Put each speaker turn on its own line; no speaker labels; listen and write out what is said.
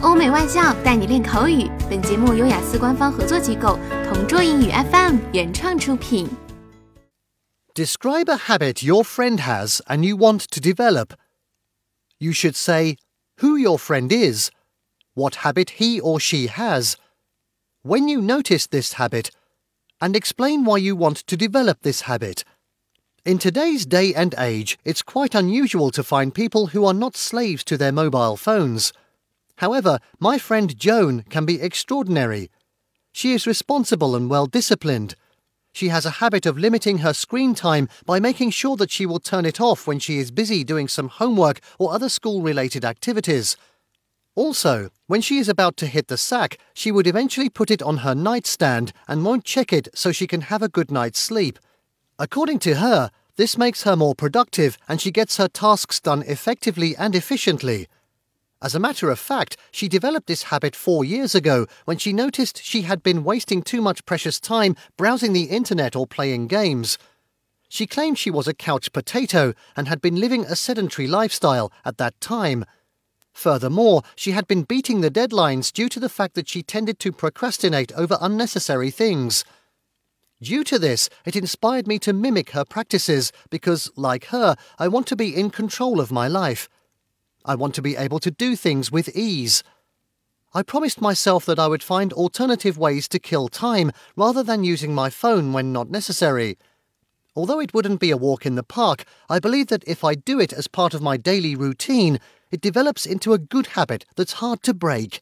欧美外教带你练口语。本节目由雅思官方合作机构同桌英语 FM 原创出品。
Describe a habit your friend has and you want to develop. You should say who your friend is, what habit he or she has, when you notice this habit, and explain why you want to develop this habit. In today's day and age, it's quite unusual to find people who are not slaves to their mobile phones. However, my friend Joan can be extraordinary. She is responsible and well disciplined. She has a habit of limiting her screen time by making sure that she will turn it off when she is busy doing some homework or other school related activities. Also, when she is about to hit the sack, she would eventually put it on her nightstand and won't check it so she can have a good night's sleep. According to her, this makes her more productive and she gets her tasks done effectively and efficiently. As a matter of fact, she developed this habit four years ago when she noticed she had been wasting too much precious time browsing the internet or playing games. She claimed she was a couch potato and had been living a sedentary lifestyle at that time. Furthermore, she had been beating the deadlines due to the fact that she tended to procrastinate over unnecessary things. Due to this, it inspired me to mimic her practices because, like her, I want to be in control of my life. I want to be able to do things with ease. I promised myself that I would find alternative ways to kill time rather than using my phone when not necessary. Although it wouldn't be a walk in the park, I believe that if I do it as part of my daily routine, it develops into a good habit that's hard to break.